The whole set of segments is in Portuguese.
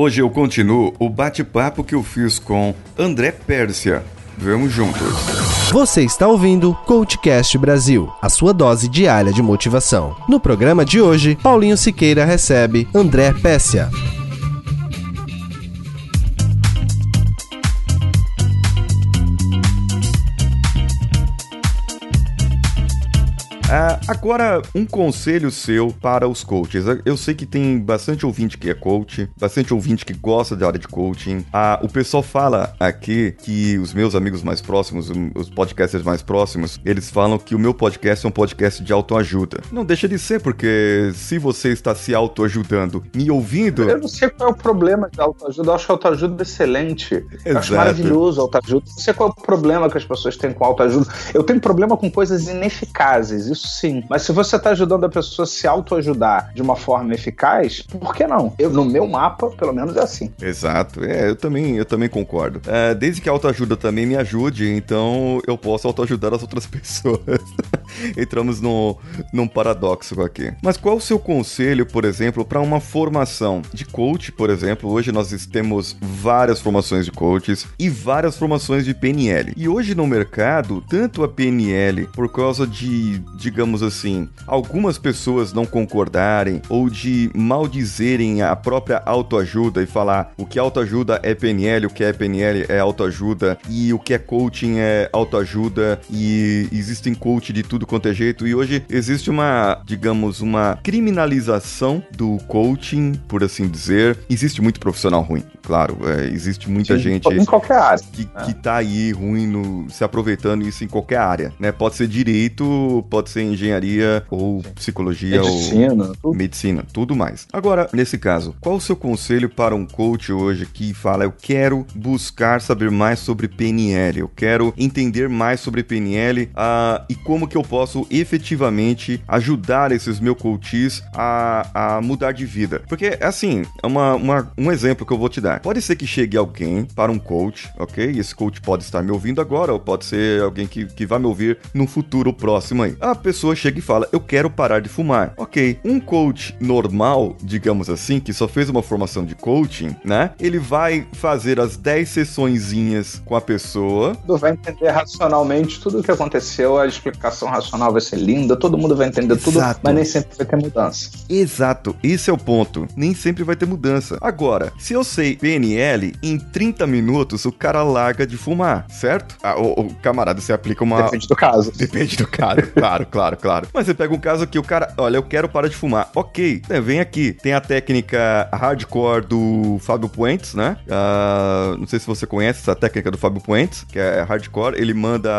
Hoje eu continuo o bate-papo que eu fiz com André Pérsia. Vamos juntos. Você está ouvindo Coachcast Brasil, a sua dose diária de motivação. No programa de hoje, Paulinho Siqueira recebe André Pérsia. Agora, um conselho seu para os coaches. Eu sei que tem bastante ouvinte que é coach, bastante ouvinte que gosta da área de coaching. Ah, o pessoal fala aqui que os meus amigos mais próximos, os podcasters mais próximos, eles falam que o meu podcast é um podcast de autoajuda. Não deixa de ser, porque se você está se autoajudando, me ouvindo. Eu não sei qual é o problema da autoajuda. Eu acho autoajuda excelente. Eu acho maravilhoso autoajuda. Não sei qual é o problema que as pessoas têm com autoajuda. Eu tenho problema com coisas ineficazes isso sim. Mas se você está ajudando a pessoa a se autoajudar de uma forma eficaz, por que não? Eu, no meu mapa, pelo menos é assim. Exato. É, eu também, eu também concordo. É, desde que a autoajuda também me ajude, então eu posso autoajudar as outras pessoas. Entramos no, num paradoxo aqui. Mas qual o seu conselho, por exemplo, para uma formação de coach, por exemplo? Hoje nós temos várias formações de coaches e várias formações de PNL. E hoje no mercado, tanto a PNL, por causa de, de digamos assim, algumas pessoas não concordarem ou de maldizerem a própria autoajuda e falar o que autoajuda é PNL, o que é PNL é autoajuda e o que é coaching é autoajuda e existem coach de tudo quanto é jeito e hoje existe uma, digamos, uma criminalização do coaching, por assim dizer. Existe muito profissional ruim, claro, é, existe muita Sim, gente em qualquer área que, é. que tá aí ruim no, se aproveitando isso em qualquer área, né? Pode ser direito, pode ser ser engenharia ou psicologia medicina, ou tudo. medicina, tudo mais. Agora, nesse caso, qual o seu conselho para um coach hoje que fala eu quero buscar saber mais sobre PNL, eu quero entender mais sobre PNL uh, e como que eu posso efetivamente ajudar esses meus coaches a, a mudar de vida? Porque, assim, é uma, uma, um exemplo que eu vou te dar. Pode ser que chegue alguém para um coach, ok? Esse coach pode estar me ouvindo agora ou pode ser alguém que, que vai me ouvir no futuro próximo aí. A pessoa chega e fala: Eu quero parar de fumar. Ok, um coach normal, digamos assim, que só fez uma formação de coaching, né? Ele vai fazer as 10 sessõezinhas com a pessoa. Vai entender racionalmente tudo o que aconteceu, a explicação racional vai ser linda, todo mundo vai entender tudo, Exato. mas nem sempre vai ter mudança. Exato, esse é o ponto. Nem sempre vai ter mudança. Agora, se eu sei PNL, em 30 minutos o cara larga de fumar, certo? Ah, o, o camarada, você aplica uma. Depende do caso. Depende do cara, claro, claro claro, claro. Mas você pega um caso que o cara, olha, eu quero parar de fumar. Ok, é, vem aqui. Tem a técnica hardcore do Fábio Puentes, né? Uh, não sei se você conhece essa técnica do Fábio Puentes, que é hardcore. Ele manda,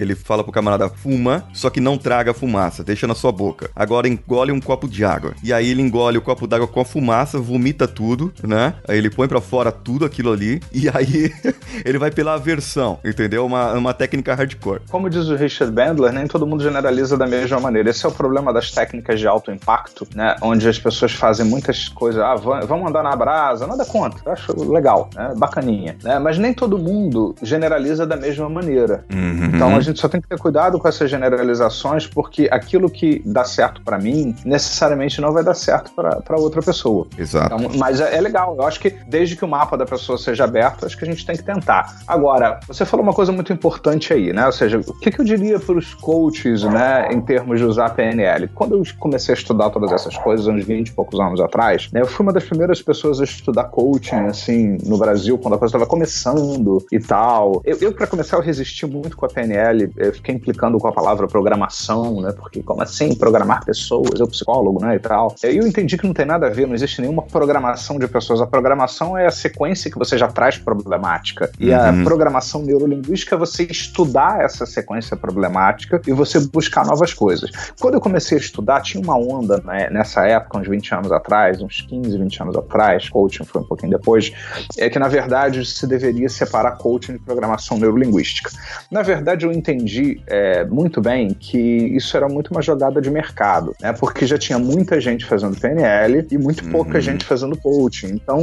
ele fala pro camarada, fuma, só que não traga fumaça, deixa na sua boca. Agora engole um copo de água. E aí ele engole o copo d'água com a fumaça, vomita tudo, né? Aí ele põe para fora tudo aquilo ali e aí ele vai pela aversão, entendeu? Uma, uma técnica hardcore. Como diz o Richard Bandler, nem todo mundo generaliza da mesma maneira. Esse é o problema das técnicas de alto impacto, né? Onde as pessoas fazem muitas coisas. Ah, vamos andar na brasa, nada contra. Eu acho legal, né? Bacaninha. Né? Mas nem todo mundo generaliza da mesma maneira. Uhum. Então a gente só tem que ter cuidado com essas generalizações, porque aquilo que dá certo para mim, necessariamente não vai dar certo para outra pessoa. Exato. Então, mas é, é, legal. Eu acho que desde que o mapa da pessoa seja aberto, acho que a gente tem que tentar. Agora, você falou uma coisa muito importante aí, né? Ou seja, o que, que eu diria para os coaches, né? Termos de usar PNL. Quando eu comecei a estudar todas essas coisas, uns 20 e poucos anos atrás, né, eu fui uma das primeiras pessoas a estudar coaching, assim, no Brasil, quando a coisa estava começando e tal. Eu, eu para começar, eu resisti muito com a PNL, eu fiquei implicando com a palavra programação, né, porque como assim programar pessoas? Eu psicólogo, né, e tal. Eu entendi que não tem nada a ver, não existe nenhuma programação de pessoas. A programação é a sequência que você já traz problemática. E uhum. a programação neurolinguística é você estudar essa sequência problemática e você buscar novas coisas. Quando eu comecei a estudar, tinha uma onda né, nessa época, uns 20 anos atrás, uns 15, 20 anos atrás, coaching foi um pouquinho depois, é que na verdade se deveria separar coaching de programação neurolinguística. Na verdade, eu entendi é, muito bem que isso era muito uma jogada de mercado, né, porque já tinha muita gente fazendo PNL e muito pouca uhum. gente fazendo coaching. Então,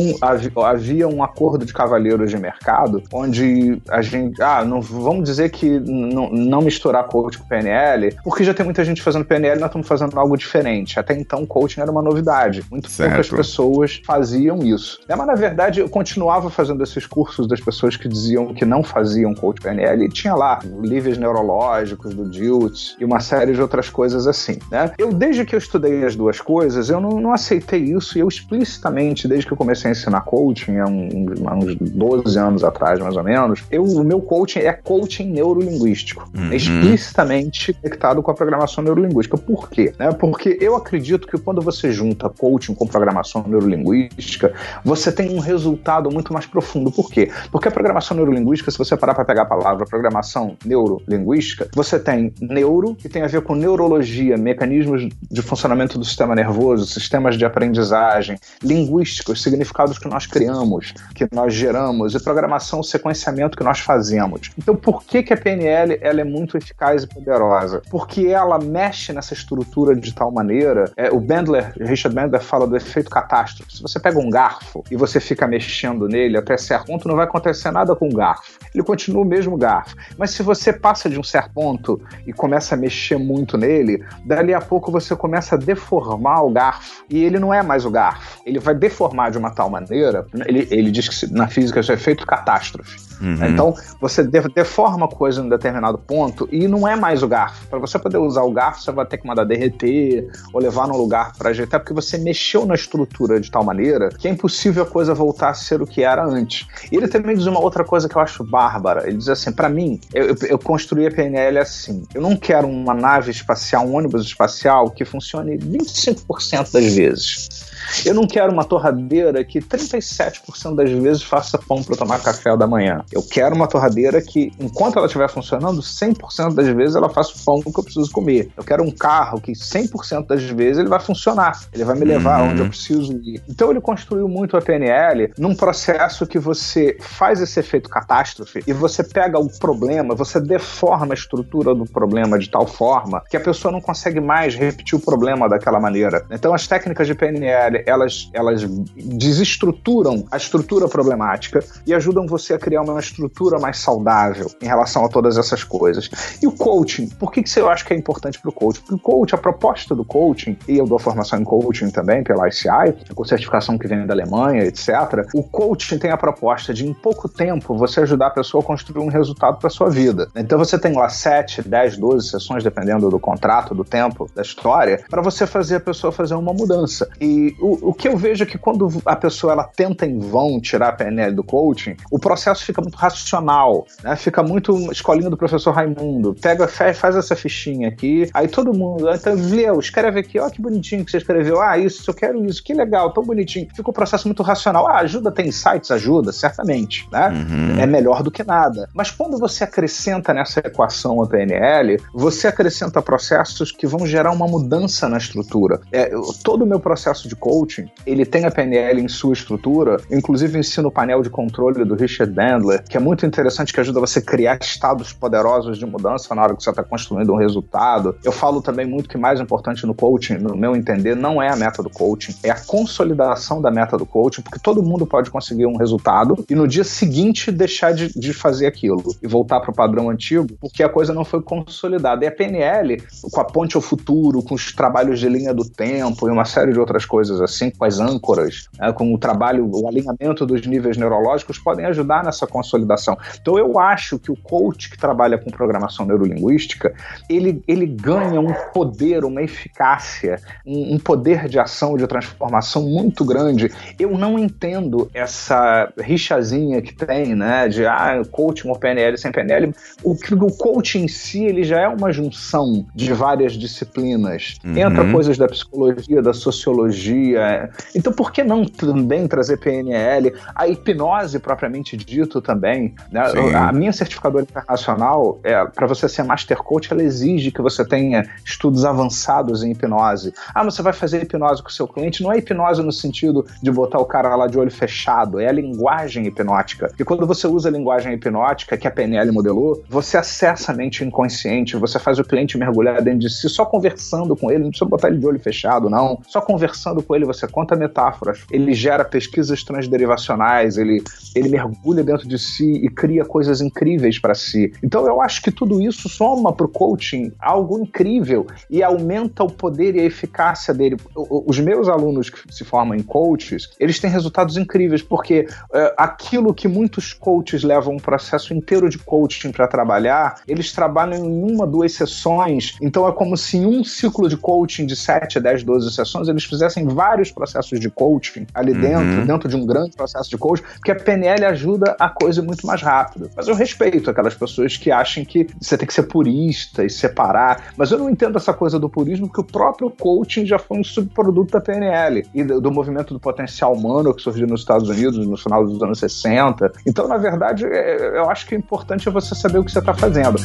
havia um acordo de cavalheiros de mercado onde a gente, ah, não vamos dizer que não, não misturar coach com PNL, porque já tem muita gente fazendo PNL, nós estamos fazendo algo diferente. Até então, coaching era uma novidade. Muito certo. poucas pessoas faziam isso. É, mas na verdade, eu continuava fazendo esses cursos das pessoas que diziam que não faziam coach PNL e tinha lá níveis neurológicos do DILT e uma série de outras coisas assim, né? Eu, desde que eu estudei as duas coisas, eu não, não aceitei isso e eu explicitamente, desde que eu comecei a ensinar coaching, há, há uns 12 anos atrás, mais ou menos, eu, o meu coaching é coaching neurolinguístico. Uhum. É explicitamente conectado com a programação neurolinguística. Por quê? Né? Porque eu acredito que quando você junta coaching com programação neurolinguística, você tem um resultado muito mais profundo. Por quê? Porque a programação neurolinguística, se você parar para pegar a palavra programação neurolinguística, você tem neuro, que tem a ver com neurologia, mecanismos de funcionamento do sistema nervoso, sistemas de aprendizagem, linguísticos, significados que nós criamos, que nós geramos, e programação, sequenciamento que nós fazemos. Então, por que, que a PNL ela é muito eficaz e poderosa? Porque ela mexe nessa estrutura de tal maneira. É, o Bandler, Richard Bandler, fala do efeito catástrofe. Se você pega um garfo e você fica mexendo nele até certo ponto, não vai acontecer nada com o garfo. Ele continua o mesmo garfo. Mas se você passa de um certo ponto e começa a mexer muito nele, dali a pouco você começa a deformar o garfo. E ele não é mais o garfo. Ele vai deformar de uma tal maneira. Ele, ele diz que na física isso é efeito catástrofe. Uhum. Então, você deforma a coisa em um determinado ponto e não é mais o garfo. Para você poder usar o garfo, você vai ter que mandar derreter ou levar num lugar para ajeitar, porque você mexeu na estrutura de tal maneira que é impossível a coisa voltar a ser o que era antes. E ele também diz uma outra coisa que eu acho bárbara. Ele diz assim: para mim, eu, eu, eu construí a PNL assim. Eu não quero uma nave espacial, um ônibus espacial que funcione 25% das vezes. Eu não quero uma torradeira que 37% das vezes faça pão para tomar café da manhã. Eu quero uma torradeira que, enquanto ela estiver funcionando, 100% das vezes ela faça o pão que eu preciso comer. Eu quero um carro que 100% das vezes ele vai funcionar. Ele vai me levar uhum. onde eu preciso ir. Então ele construiu muito a PNL num processo que você faz esse efeito catástrofe e você pega o problema, você deforma a estrutura do problema de tal forma que a pessoa não consegue mais repetir o problema daquela maneira. Então as técnicas de PNL elas, elas desestruturam a estrutura problemática e ajudam você a criar uma estrutura mais saudável em relação a todas essas coisas. E o coaching, por que, que eu acho que é importante para o coaching? Porque o coaching, a proposta do coaching, e eu dou formação em coaching também pela ICI, com certificação que vem da Alemanha, etc. O coaching tem a proposta de, em pouco tempo, você ajudar a pessoa a construir um resultado para sua vida. Então você tem lá 7, 10, 12 sessões, dependendo do contrato, do tempo, da história, para você fazer a pessoa fazer uma mudança. E o, o que eu vejo é que quando a pessoa ela tenta em vão tirar a PNL do coaching, o processo fica muito racional, né? Fica muito escolinha do professor Raimundo. Pega, faz essa fichinha aqui, aí todo mundo, então leu, escreve aqui, ó que bonitinho que você escreveu, ah, isso, eu quero isso, que legal, tão bonitinho. Fica um processo muito racional. Ah, ajuda, tem insights, ajuda, certamente, né? Uhum. É melhor do que nada. Mas quando você acrescenta nessa equação a PNL, você acrescenta processos que vão gerar uma mudança na estrutura. É, todo o meu processo de coaching, ele tem a PNL em sua estrutura, inclusive ensino o painel de controle do Richard Bandler, que é muito interessante, que ajuda você a criar estados poderosos de mudança na hora que você está construindo um resultado. Eu falo também muito que mais importante no coaching, no meu entender, não é a meta do coaching, é a consolidação da meta do coaching, porque todo mundo pode conseguir um resultado e no dia seguinte deixar de, de fazer aquilo e voltar para o padrão antigo, porque a coisa não foi consolidada. E a PNL, com a ponte ao futuro, com os trabalhos de linha do tempo e uma série de outras coisas assim, com as âncoras, né, com o trabalho, o alinhamento dos níveis neurológicos, podem ajudar nessa consolidação. Então, eu acho que o coach que trabalha com programação neurolinguística, ele, ele ganha um poder, uma eficácia, um, um poder de ação, de transformação muito grande. Eu não entendo essa rixazinha que tem, né, de ah, coaching ou PNL sem PNL. O, o coaching em si, ele já é uma junção de várias disciplinas. Uhum. Entra coisas da psicologia, da sociologia, então, por que não também trazer PNL? A hipnose, propriamente dito, também. Né? A minha certificadora internacional, é, para você ser Master Coach, ela exige que você tenha estudos avançados em hipnose. Ah, você vai fazer hipnose com o seu cliente? Não é hipnose no sentido de botar o cara lá de olho fechado, é a linguagem hipnótica. E quando você usa a linguagem hipnótica, que a PNL modelou, você acessa a mente inconsciente, você faz o cliente mergulhar dentro de si, só conversando com ele, não precisa botar ele de olho fechado, não. Só conversando com ele PNL você conta metáforas, ele gera pesquisas transderivacionais, ele, ele mergulha dentro de si e cria coisas incríveis para si. Então eu acho que tudo isso soma para o coaching algo incrível e aumenta o poder e a eficácia dele. Os meus alunos que se formam em coaches, eles têm resultados incríveis, porque uh, aquilo que muitos coaches levam um processo inteiro de coaching para trabalhar, eles trabalham em uma, duas sessões. Então é como se em um ciclo de coaching de 7, 10, 12 sessões, eles fizessem vários processos de coaching ali uhum. dentro, dentro de um grande processo de coaching, porque a PNL ajuda a coisa muito mais rápido. Mas eu respeito aquelas pessoas que acham que você tem que ser purista e separar. Mas eu não entendo essa coisa do purismo, porque o próprio coaching já foi um subproduto da PNL e do, do movimento do potencial humano que surgiu nos Estados Unidos no final dos anos 60. Então, na verdade, é, eu acho que o importante é você saber o que você está fazendo.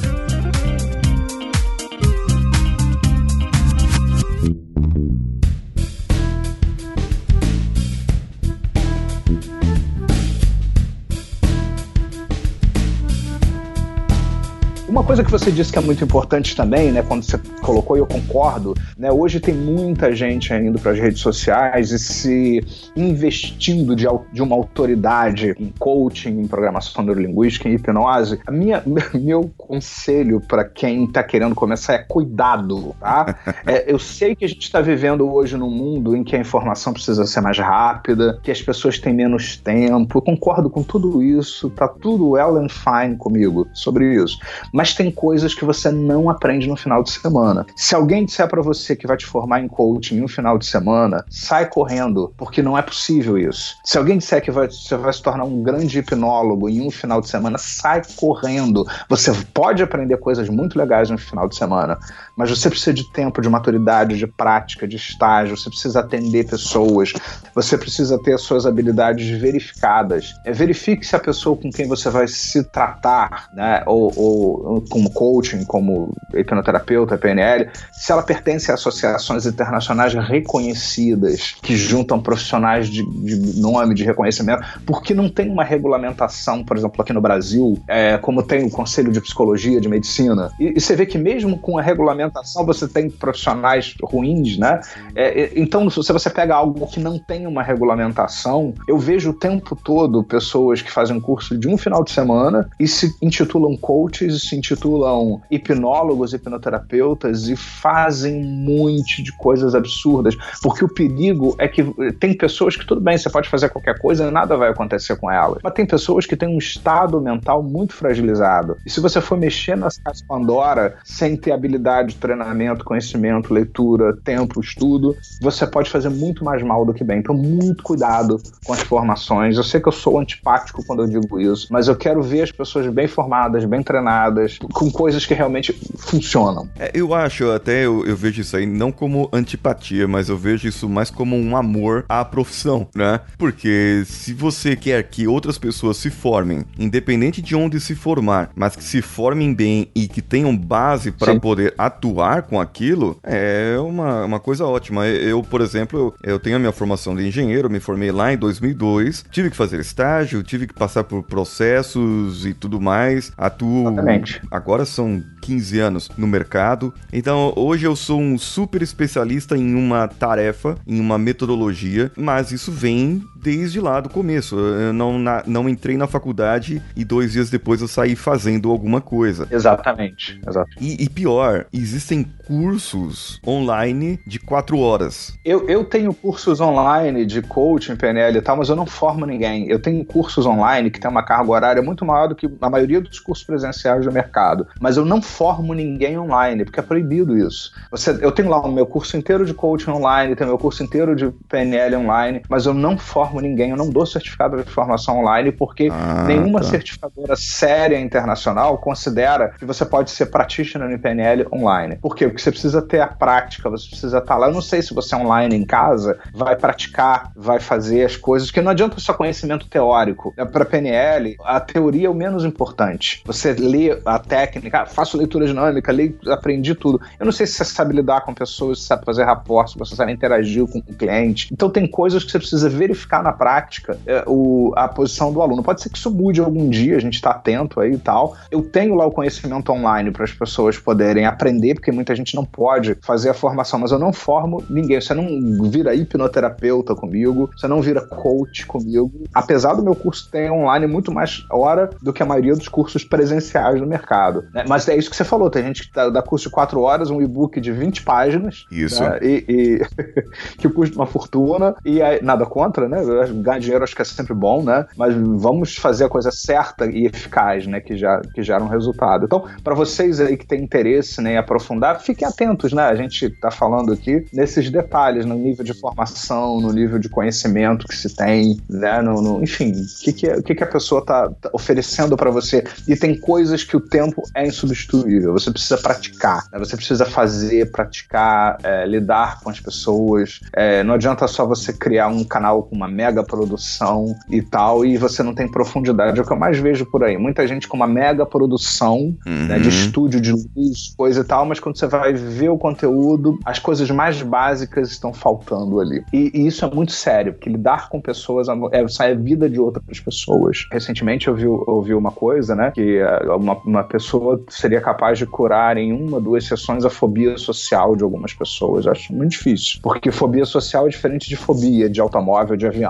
Uma coisa que você disse que é muito importante também, né, quando você colocou e eu concordo, né, hoje tem muita gente indo para as redes sociais e se investindo de, de uma autoridade em coaching, em programação neurolinguística, em hipnose. A minha, meu conselho para quem está querendo começar é cuidado, tá? É, eu sei que a gente está vivendo hoje num mundo em que a informação precisa ser mais rápida, que as pessoas têm menos tempo. Eu concordo com tudo isso, tá tudo well and fine comigo sobre isso. Mas mas tem coisas que você não aprende no final de semana. Se alguém disser para você que vai te formar em coaching no final de semana, sai correndo, porque não é possível isso. Se alguém disser que vai, você vai se tornar um grande hipnólogo em um final de semana, sai correndo. Você pode aprender coisas muito legais no final de semana, mas você precisa de tempo, de maturidade, de prática, de estágio, você precisa atender pessoas, você precisa ter as suas habilidades verificadas. É, verifique se a pessoa com quem você vai se tratar, né, ou, ou como coaching, como hipnoterapeuta, PNL, se ela pertence a associações internacionais reconhecidas que juntam profissionais de, de nome, de reconhecimento, porque não tem uma regulamentação, por exemplo, aqui no Brasil, é, como tem o Conselho de Psicologia, de Medicina, e, e, você vê que mesmo com a regulamentação você tem profissionais ruins, né? É, então, se você pega algo que não tem uma regulamentação, eu vejo o tempo todo pessoas que fazem um curso de um final de semana e se intitulam coaches e se intitulam hipnólogos, hipnoterapeutas e fazem um monte de coisas absurdas. Porque o perigo é que tem pessoas que, tudo bem, você pode fazer qualquer coisa e nada vai acontecer com elas. Mas tem pessoas que têm um estado mental muito fragilizado. E se você for mexer nas casas Pandora sem ter habilidade, treinamento, conhecimento, leitura, tempo, estudo, você pode fazer muito mais mal do que bem. Então, muito cuidado com as formações. Eu sei que eu sou antipático quando eu digo isso, mas eu quero ver as pessoas bem formadas, bem treinadas, com coisas que realmente funcionam. É, eu acho, até eu, eu, vejo isso aí não como antipatia, mas eu vejo isso mais como um amor à profissão, né? Porque se você quer que outras pessoas se formem, independente de onde se formar, mas que se formem bem e que tenham base para poder atuar com aquilo, é uma, uma coisa ótima. Eu, por exemplo, eu, eu tenho a minha formação de engenheiro, me formei lá em 2002, tive que fazer estágio, tive que passar por processos e tudo mais, atuo Exatamente agora são 15 anos no mercado. Então hoje eu sou um super especialista em uma tarefa, em uma metodologia, mas isso vem desde lá do começo. Eu não, na, não entrei na faculdade e dois dias depois eu saí fazendo alguma coisa. Exatamente. Exato. E, e pior, existem cursos online de quatro horas. Eu, eu tenho cursos online de coaching, PNL e tal, mas eu não formo ninguém. Eu tenho cursos online que tem uma carga horária muito maior do que a maioria dos cursos presenciais do mercado. Mas eu não formo ninguém online, porque é proibido isso. Você, eu tenho lá o meu curso inteiro de coaching online, tenho meu curso inteiro de PNL online, mas eu não formo ninguém, eu não dou certificado de formação online, porque ah, nenhuma tá. certificadora séria internacional considera que você pode ser practitioner em PNL online. Por quê? Porque você precisa ter a prática, você precisa estar lá. Eu não sei se você é online em casa, vai praticar, vai fazer as coisas, que não adianta só conhecimento teórico. É, Para PNL, a teoria é o menos importante. Você lê a técnica, ah, faço leitura dinâmica, leio, aprendi tudo. Eu não sei se você sabe lidar com pessoas, se sabe fazer rapport, se você sabe interagir com o cliente. Então tem coisas que você precisa verificar praticar na prática é, o, a posição do aluno. Pode ser que isso mude algum dia, a gente está atento aí e tal. Eu tenho lá o conhecimento online para as pessoas poderem aprender, porque muita gente não pode fazer a formação, mas eu não formo ninguém. Você não vira hipnoterapeuta comigo, você não vira coach comigo. Apesar do meu curso ter online muito mais hora do que a maioria dos cursos presenciais no mercado. Né? Mas é isso que você falou, tem gente que dá, curso de 4 horas, um e-book de 20 páginas. Isso. Né? E, e que custa uma fortuna, e aí, nada contra, né? Ganhar dinheiro acho que é sempre bom, né? Mas vamos fazer a coisa certa e eficaz, né? Que já que gera um resultado. Então, para vocês aí que têm interesse né, em aprofundar, fiquem atentos, né? A gente está falando aqui nesses detalhes, no nível de formação, no nível de conhecimento que se tem, né? No, no enfim, o que, que, que, que a pessoa está tá oferecendo para você. E tem coisas que o tempo é insubstituível. Você precisa praticar, né? você precisa fazer, praticar, é, lidar com as pessoas. É, não adianta só você criar um canal com uma mega produção e tal, e você não tem profundidade. É o que eu mais vejo por aí. Muita gente com uma mega produção uhum. né, de estúdio, de luz, coisa e tal, mas quando você vai ver o conteúdo, as coisas mais básicas estão faltando ali. E, e isso é muito sério, porque lidar com pessoas é, é a vida de outras pessoas. Recentemente eu vi, eu vi uma coisa, né, que é, uma, uma pessoa seria capaz de curar em uma, duas sessões a fobia social de algumas pessoas. Eu acho muito difícil, porque fobia social é diferente de fobia de automóvel, de avião.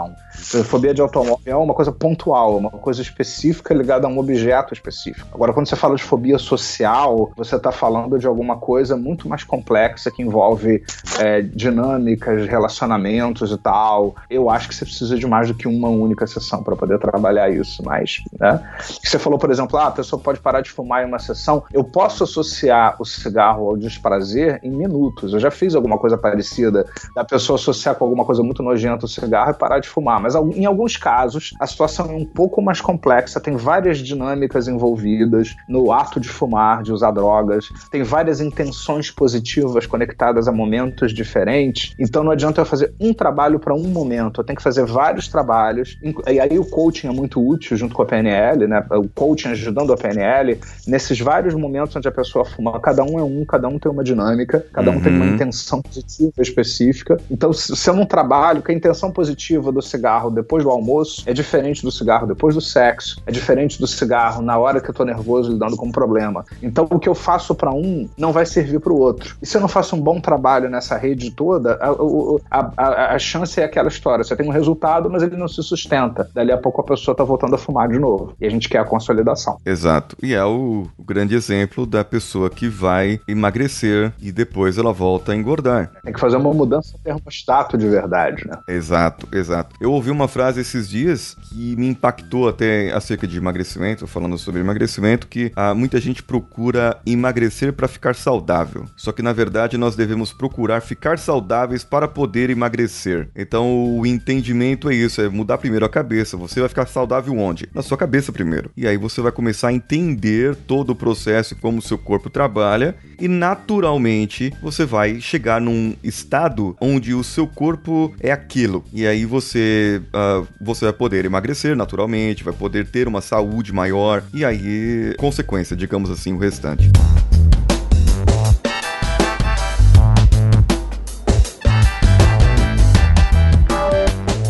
Fobia de automóvel é uma coisa pontual, uma coisa específica ligada a um objeto específico. Agora, quando você fala de fobia social, você está falando de alguma coisa muito mais complexa que envolve é, dinâmicas, relacionamentos e tal. Eu acho que você precisa de mais do que uma única sessão para poder trabalhar isso. Mas, né? Você falou, por exemplo, ah, a pessoa pode parar de fumar em uma sessão. Eu posso associar o cigarro ao desprazer em minutos. Eu já fiz alguma coisa parecida da pessoa associar com alguma coisa muito nojenta o cigarro e parar de fumar. Mas em alguns casos, a situação é um pouco mais complexa, tem várias dinâmicas envolvidas no ato de fumar, de usar drogas, tem várias intenções positivas conectadas a momentos diferentes. Então não adianta eu fazer um trabalho para um momento, eu tenho que fazer vários trabalhos. E aí o coaching é muito útil junto com a PNL, né? O coaching ajudando a PNL nesses vários momentos onde a pessoa fuma. Cada um é um, cada um tem uma dinâmica, cada um uhum. tem uma uhum. intenção positiva específica. Então, se eu não trabalho, que a intenção positiva do cigarro depois do almoço é diferente do cigarro depois do sexo, é diferente do cigarro na hora que eu tô nervoso lidando com um problema. Então, o que eu faço para um não vai servir para o outro. E se eu não faço um bom trabalho nessa rede toda, a, a, a, a chance é aquela história. Você tem um resultado, mas ele não se sustenta. Dali a pouco a pessoa tá voltando a fumar de novo. E a gente quer a consolidação. Exato. E é o, o grande exemplo da pessoa que vai emagrecer e depois ela volta a engordar. Tem que fazer uma mudança termostato de verdade, né? Exato, exato. Eu ouvi uma frase esses dias que me impactou até acerca de emagrecimento, falando sobre emagrecimento, que ah, muita gente procura emagrecer para ficar saudável. Só que na verdade nós devemos procurar ficar saudáveis para poder emagrecer. Então o entendimento é isso, é mudar primeiro a cabeça. Você vai ficar saudável onde? Na sua cabeça primeiro. E aí você vai começar a entender todo o processo e como o seu corpo trabalha e naturalmente você vai chegar num estado onde o seu corpo é aquilo. E aí você uh, você vai poder emagrecer naturalmente, vai poder ter uma saúde maior e aí consequência, digamos assim, o restante.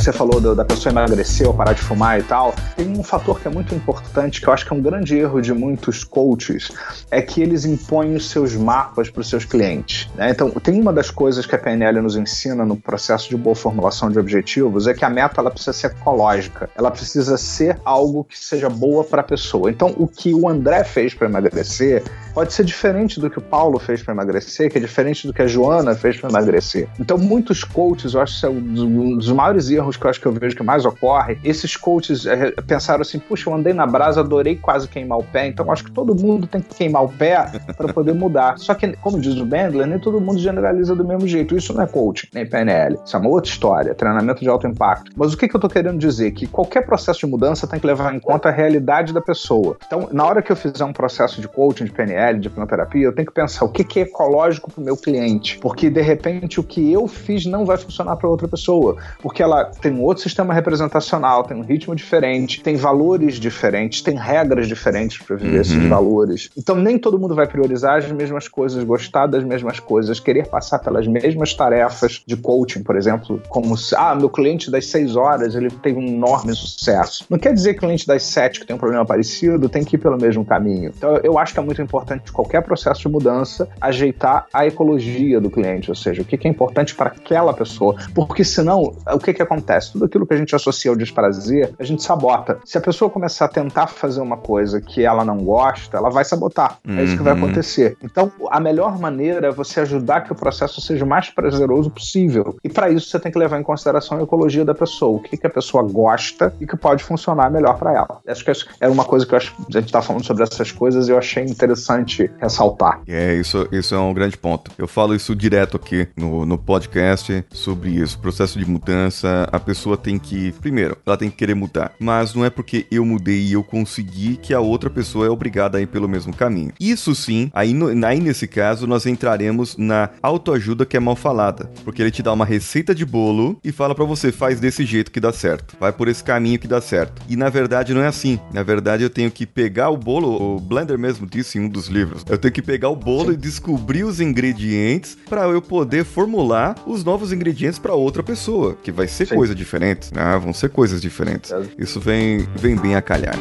Você falou do, da pessoa emagrecer ou parar de fumar e tal, tem um fator que é muito importante, que eu acho que é um grande erro de muitos coaches, é que eles impõem os seus mapas para os seus clientes. Né? Então, tem uma das coisas que a PNL nos ensina no processo de boa formulação de objetivos, é que a meta ela precisa ser ecológica, ela precisa ser algo que seja boa para a pessoa. Então, o que o André fez para emagrecer pode ser diferente do que o Paulo fez para emagrecer, que é diferente do que a Joana fez para emagrecer. Então, muitos coaches, eu acho que é um dos maiores erros que eu acho que eu vejo que mais ocorre, esses coaches é, pensaram assim: puxa, eu andei na brasa, adorei quase queimar o pé, então acho que todo mundo tem que queimar o pé para poder mudar. Só que, como diz o Bandler, nem todo mundo generaliza do mesmo jeito. Isso não é coaching, nem PNL. Isso é uma outra história, treinamento de alto impacto. Mas o que, que eu tô querendo dizer? Que qualquer processo de mudança tem que levar em conta a realidade da pessoa. Então, na hora que eu fizer um processo de coaching, de PNL, de planoterapia, eu tenho que pensar o que, que é ecológico para o meu cliente. Porque, de repente, o que eu fiz não vai funcionar para outra pessoa. Porque ela tem um outro sistema representacional, tem um ritmo diferente, tem valores diferentes, tem regras diferentes para viver uhum. esses valores. Então nem todo mundo vai priorizar as mesmas coisas, gostar das mesmas coisas, querer passar pelas mesmas tarefas de coaching, por exemplo, como se, ah, meu cliente das seis horas, ele teve um enorme sucesso. Não quer dizer que o cliente das sete que tem um problema parecido tem que ir pelo mesmo caminho. Então eu acho que é muito importante qualquer processo de mudança ajeitar a ecologia do cliente, ou seja, o que é importante para aquela pessoa, porque senão o que que acontece? Tudo aquilo que a gente associa ao desprazer, a gente sabota. Se a pessoa começar a tentar fazer uma coisa que ela não gosta, ela vai sabotar. Uhum. É isso que vai uhum. acontecer. Então, a melhor maneira é você ajudar que o processo seja o mais prazeroso possível. E para isso você tem que levar em consideração a ecologia da pessoa, o que, que a pessoa gosta e que pode funcionar melhor para ela. Acho que é uma coisa que eu acho, a gente tá falando sobre essas coisas e eu achei interessante ressaltar. É, isso, isso é um grande ponto. Eu falo isso direto aqui no, no podcast sobre isso. Processo de mudança, a pessoa tem que, primeiro, ela tem que querer mudar. Mas não é porque eu mudei e eu consegui que a outra pessoa é obrigada a ir pelo mesmo caminho. Isso sim, aí, no, aí nesse caso nós entraremos na autoajuda que é mal falada. Porque ele te dá uma receita de bolo e fala para você, faz desse jeito que dá certo. Vai por esse caminho que dá certo. E na verdade não é assim. Na verdade eu tenho que pegar o bolo, o Blender mesmo disse em um dos livros. Eu tenho que pegar o bolo e descobrir os ingredientes para eu poder formular os novos ingredientes para outra pessoa, que vai ser sim. coisa diferente, né? Vão ser coisas diferentes. Isso vem, vem bem a calhar.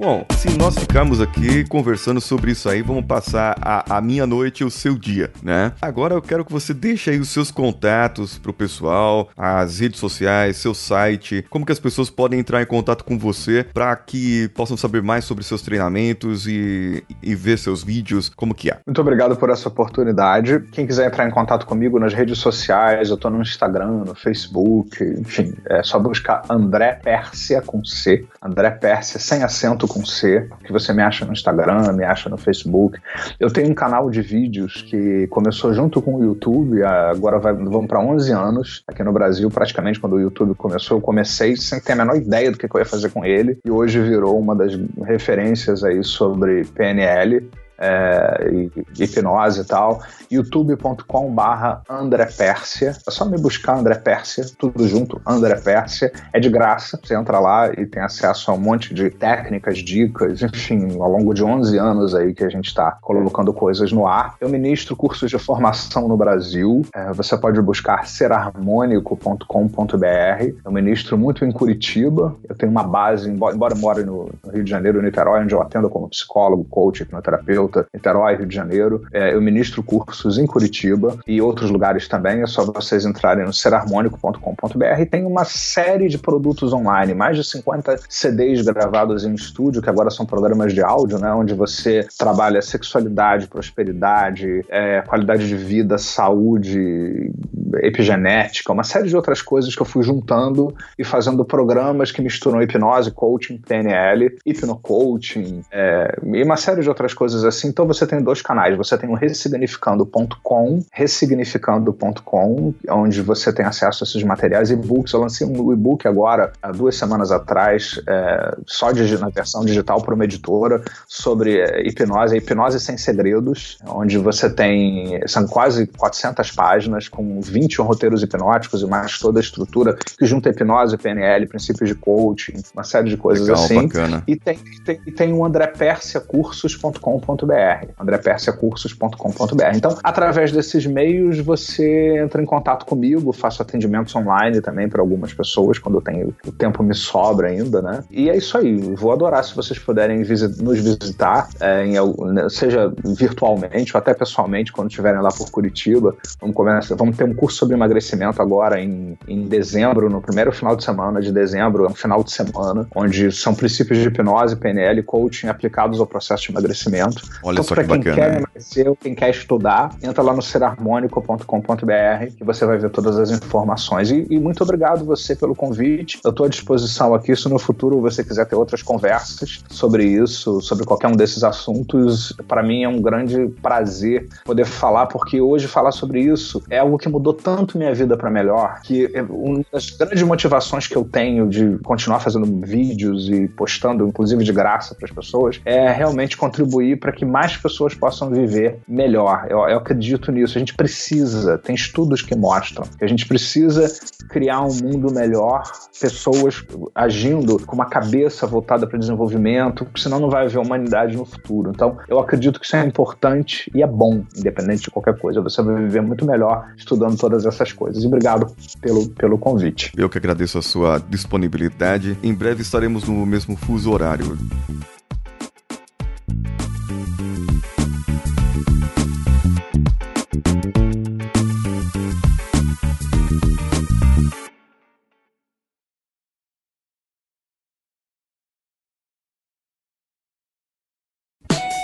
Bom, se nós ficarmos aqui conversando sobre isso aí, vamos passar a, a minha noite e o seu dia, né? Agora eu quero que você deixe aí os seus contatos pro pessoal, as redes sociais, seu site, como que as pessoas podem entrar em contato com você para que possam saber mais sobre seus treinamentos e, e ver seus vídeos, como que é. Muito obrigado por essa oportunidade. Quem quiser entrar em contato comigo nas redes sociais, eu tô no Instagram, no Facebook, enfim, é só buscar André Pérsia com C, André Pérsia sem acento com C, que você me acha no Instagram, me acha no Facebook. Eu tenho um canal de vídeos que começou junto com o YouTube, agora vai, vamos para 11 anos aqui no Brasil, praticamente quando o YouTube começou, eu comecei sem ter a menor ideia do que eu ia fazer com ele e hoje virou uma das referências aí sobre PNL é, hipnose e tal, youtube.com barra André Pérsia, é só me buscar André Pérsia, tudo junto, André Pérsia, é de graça, você entra lá e tem acesso a um monte de técnicas, dicas, enfim, ao longo de 11 anos aí que a gente está colocando coisas no ar. Eu ministro cursos de formação no Brasil, é, você pode buscar serharmônico.com.br, eu ministro muito em Curitiba, eu tenho uma base, embora, embora eu more no, no Rio de Janeiro, Niterói, onde eu atendo como psicólogo, coach, hipnoterapeuta, Alta, Niterói, Rio de Janeiro. É, eu ministro cursos em Curitiba e outros lugares também. É só vocês entrarem no serharmônico.com.br. Tem uma série de produtos online, mais de 50 CDs gravados em estúdio, que agora são programas de áudio, né, onde você trabalha sexualidade, prosperidade, é, qualidade de vida, saúde, epigenética, uma série de outras coisas que eu fui juntando e fazendo programas que misturam hipnose, coaching, PNL, hipnocoaching é, e uma série de outras coisas assim assim, então você tem dois canais. Você tem o ressignificando.com, ressignificando.com, onde você tem acesso a esses materiais, e-books. Eu lancei um e-book agora, há duas semanas atrás, é, só de, na versão digital para uma editora, sobre é, hipnose, hipnose sem segredos, onde você tem, são quase 400 páginas com 21 roteiros hipnóticos e mais toda a estrutura que junta hipnose, PNL, princípios de coaching, uma série de coisas Legal, assim. Bacana. E tem, tem, tem o andrepersiacursos.com.br andrepersiacursos.com.br. Então, através desses meios, você entra em contato comigo, faço atendimentos online também para algumas pessoas, quando eu tenho, o tempo me sobra ainda, né? E é isso aí, vou adorar se vocês puderem visit, nos visitar, é, em, né, seja virtualmente ou até pessoalmente, quando estiverem lá por Curitiba. Vamos, começar, vamos ter um curso sobre emagrecimento agora em, em dezembro, no primeiro final de semana de dezembro, é um final de semana, onde são princípios de hipnose, PNL coaching aplicados ao processo de emagrecimento. Olha então, só que quem bacana. quer emagrecer, quem quer estudar, entra lá no serharmônico.com.br que você vai ver todas as informações. E, e muito obrigado você pelo convite. Eu estou à disposição aqui se no futuro você quiser ter outras conversas sobre isso, sobre qualquer um desses assuntos. Para mim é um grande prazer poder falar, porque hoje falar sobre isso é algo que mudou tanto minha vida para melhor, que uma das grandes motivações que eu tenho de continuar fazendo vídeos e postando, inclusive de graça para as pessoas, é realmente contribuir para que mais pessoas possam viver melhor. Eu, eu acredito nisso. A gente precisa, tem estudos que mostram que a gente precisa criar um mundo melhor, pessoas agindo com uma cabeça voltada para o desenvolvimento, senão não vai haver humanidade no futuro. Então, eu acredito que isso é importante e é bom, independente de qualquer coisa. Você vai viver muito melhor estudando todas essas coisas. E obrigado pelo, pelo convite. Eu que agradeço a sua disponibilidade. Em breve estaremos no mesmo fuso horário.